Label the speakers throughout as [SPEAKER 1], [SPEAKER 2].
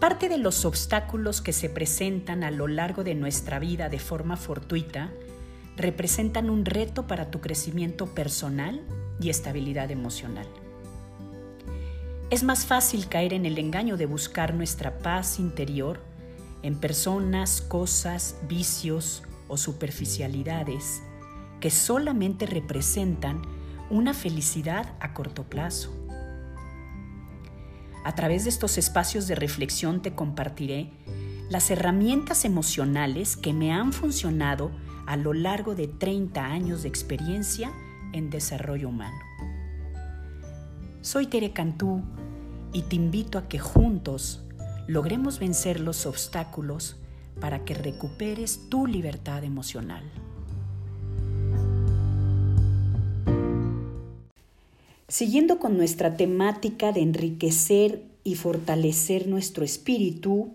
[SPEAKER 1] Parte de los obstáculos que se presentan a lo largo de nuestra vida de forma fortuita representan un reto para tu crecimiento personal y estabilidad emocional. Es más fácil caer en el engaño de buscar nuestra paz interior en personas, cosas, vicios o superficialidades que solamente representan una felicidad a corto plazo. A través de estos espacios de reflexión te compartiré las herramientas emocionales que me han funcionado a lo largo de 30 años de experiencia en desarrollo humano. Soy Tere Cantú y te invito a que juntos logremos vencer los obstáculos para que recuperes tu libertad emocional. Siguiendo con nuestra temática de enriquecer y fortalecer nuestro espíritu,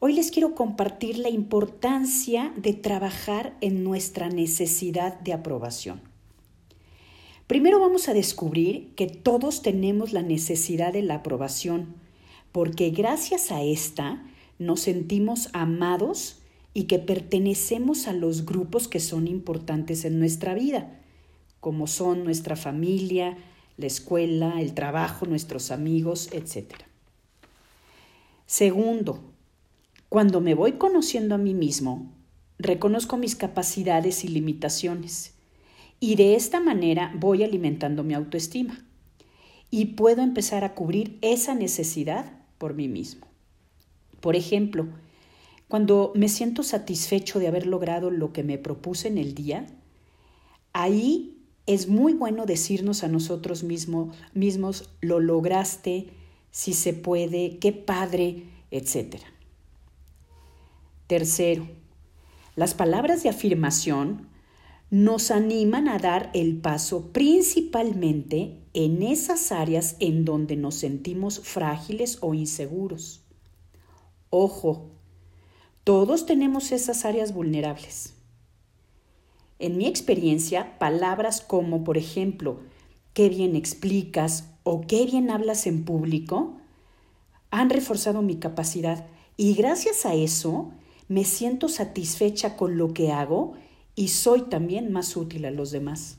[SPEAKER 1] hoy les quiero compartir la importancia de trabajar en nuestra necesidad de aprobación. Primero vamos a descubrir que todos tenemos la necesidad de la aprobación, porque gracias a esta nos sentimos amados y que pertenecemos a los grupos que son importantes en nuestra vida, como son nuestra familia, la escuela, el trabajo, nuestros amigos, etc. Segundo, cuando me voy conociendo a mí mismo, reconozco mis capacidades y limitaciones y de esta manera voy alimentando mi autoestima y puedo empezar a cubrir esa necesidad por mí mismo. Por ejemplo, cuando me siento satisfecho de haber logrado lo que me propuse en el día, ahí es muy bueno decirnos a nosotros mismos, lo lograste, si se puede, qué padre, etc. Tercero, las palabras de afirmación nos animan a dar el paso principalmente en esas áreas en donde nos sentimos frágiles o inseguros. Ojo, todos tenemos esas áreas vulnerables. En mi experiencia, palabras como, por ejemplo, qué bien explicas o qué bien hablas en público han reforzado mi capacidad y gracias a eso me siento satisfecha con lo que hago y soy también más útil a los demás.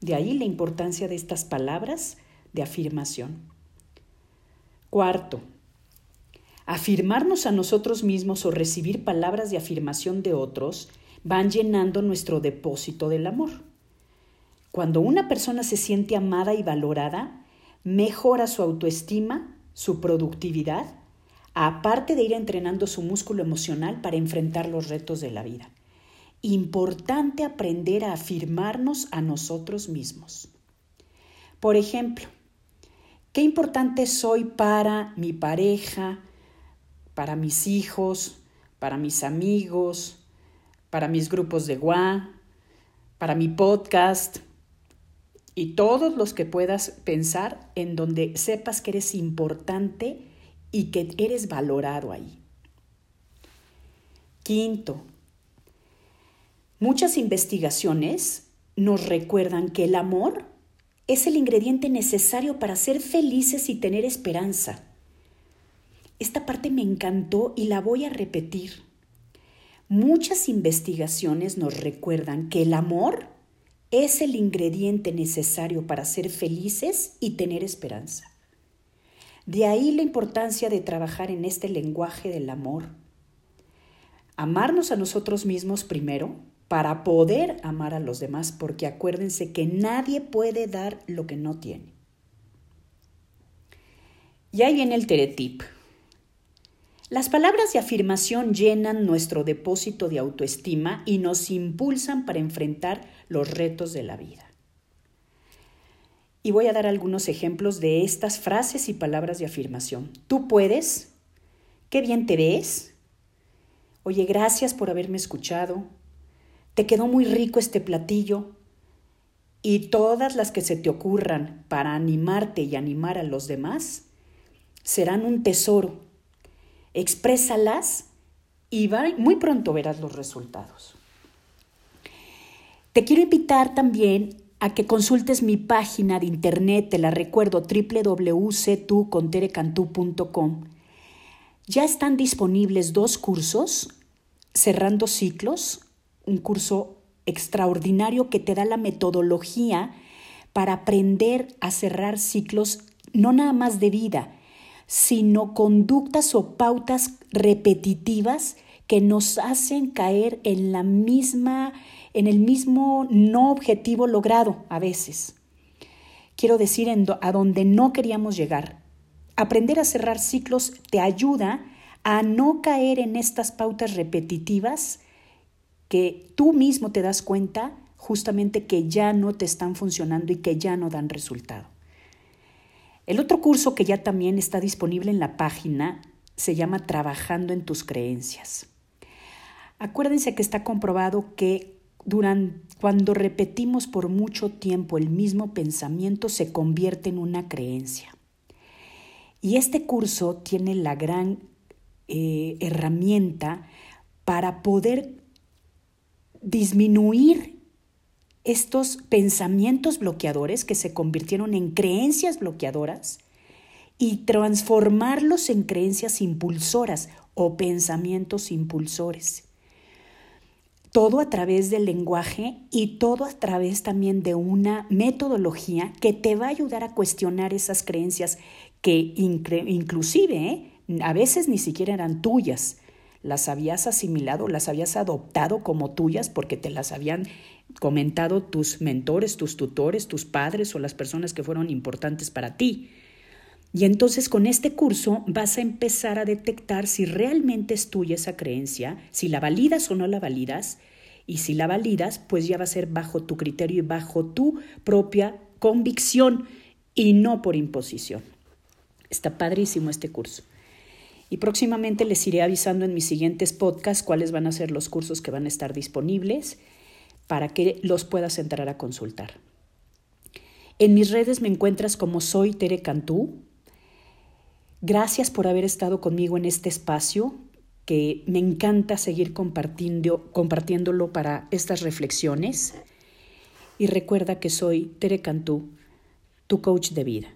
[SPEAKER 1] De ahí la importancia de estas palabras de afirmación. Cuarto, afirmarnos a nosotros mismos o recibir palabras de afirmación de otros van llenando nuestro depósito del amor. Cuando una persona se siente amada y valorada, mejora su autoestima, su productividad, aparte de ir entrenando su músculo emocional para enfrentar los retos de la vida. Importante aprender a afirmarnos a nosotros mismos. Por ejemplo, qué importante soy para mi pareja, para mis hijos, para mis amigos, para mis grupos de WA, para mi podcast y todos los que puedas pensar en donde sepas que eres importante y que eres valorado ahí. Quinto, muchas investigaciones nos recuerdan que el amor es el ingrediente necesario para ser felices y tener esperanza. Esta parte me encantó y la voy a repetir. Muchas investigaciones nos recuerdan que el amor es el ingrediente necesario para ser felices y tener esperanza. De ahí la importancia de trabajar en este lenguaje del amor. Amarnos a nosotros mismos primero para poder amar a los demás, porque acuérdense que nadie puede dar lo que no tiene. Y ahí viene el teretip. Las palabras de afirmación llenan nuestro depósito de autoestima y nos impulsan para enfrentar los retos de la vida. Y voy a dar algunos ejemplos de estas frases y palabras de afirmación. Tú puedes, qué bien te ves, oye, gracias por haberme escuchado, te quedó muy rico este platillo, y todas las que se te ocurran para animarte y animar a los demás serán un tesoro exprésalas y muy pronto verás los resultados. Te quiero invitar también a que consultes mi página de internet, te la recuerdo, www.ctuconterecantú.com. Ya están disponibles dos cursos, Cerrando Ciclos, un curso extraordinario que te da la metodología para aprender a cerrar ciclos, no nada más de vida, sino conductas o pautas repetitivas que nos hacen caer en la misma en el mismo no objetivo logrado a veces. Quiero decir, a donde no queríamos llegar. Aprender a cerrar ciclos te ayuda a no caer en estas pautas repetitivas que tú mismo te das cuenta justamente que ya no te están funcionando y que ya no dan resultado. El otro curso que ya también está disponible en la página se llama Trabajando en tus creencias. Acuérdense que está comprobado que cuando repetimos por mucho tiempo el mismo pensamiento se convierte en una creencia. Y este curso tiene la gran eh, herramienta para poder disminuir estos pensamientos bloqueadores que se convirtieron en creencias bloqueadoras y transformarlos en creencias impulsoras o pensamientos impulsores. Todo a través del lenguaje y todo a través también de una metodología que te va a ayudar a cuestionar esas creencias que inclusive ¿eh? a veces ni siquiera eran tuyas, las habías asimilado, las habías adoptado como tuyas porque te las habían comentado tus mentores, tus tutores, tus padres o las personas que fueron importantes para ti. Y entonces con este curso vas a empezar a detectar si realmente es tuya esa creencia, si la validas o no la validas, y si la validas, pues ya va a ser bajo tu criterio y bajo tu propia convicción y no por imposición. Está padrísimo este curso. Y próximamente les iré avisando en mis siguientes podcasts cuáles van a ser los cursos que van a estar disponibles para que los puedas entrar a consultar. En mis redes me encuentras como soy Tere Cantú. Gracias por haber estado conmigo en este espacio que me encanta seguir compartiendo, compartiéndolo para estas reflexiones. Y recuerda que soy Tere Cantú, tu coach de vida.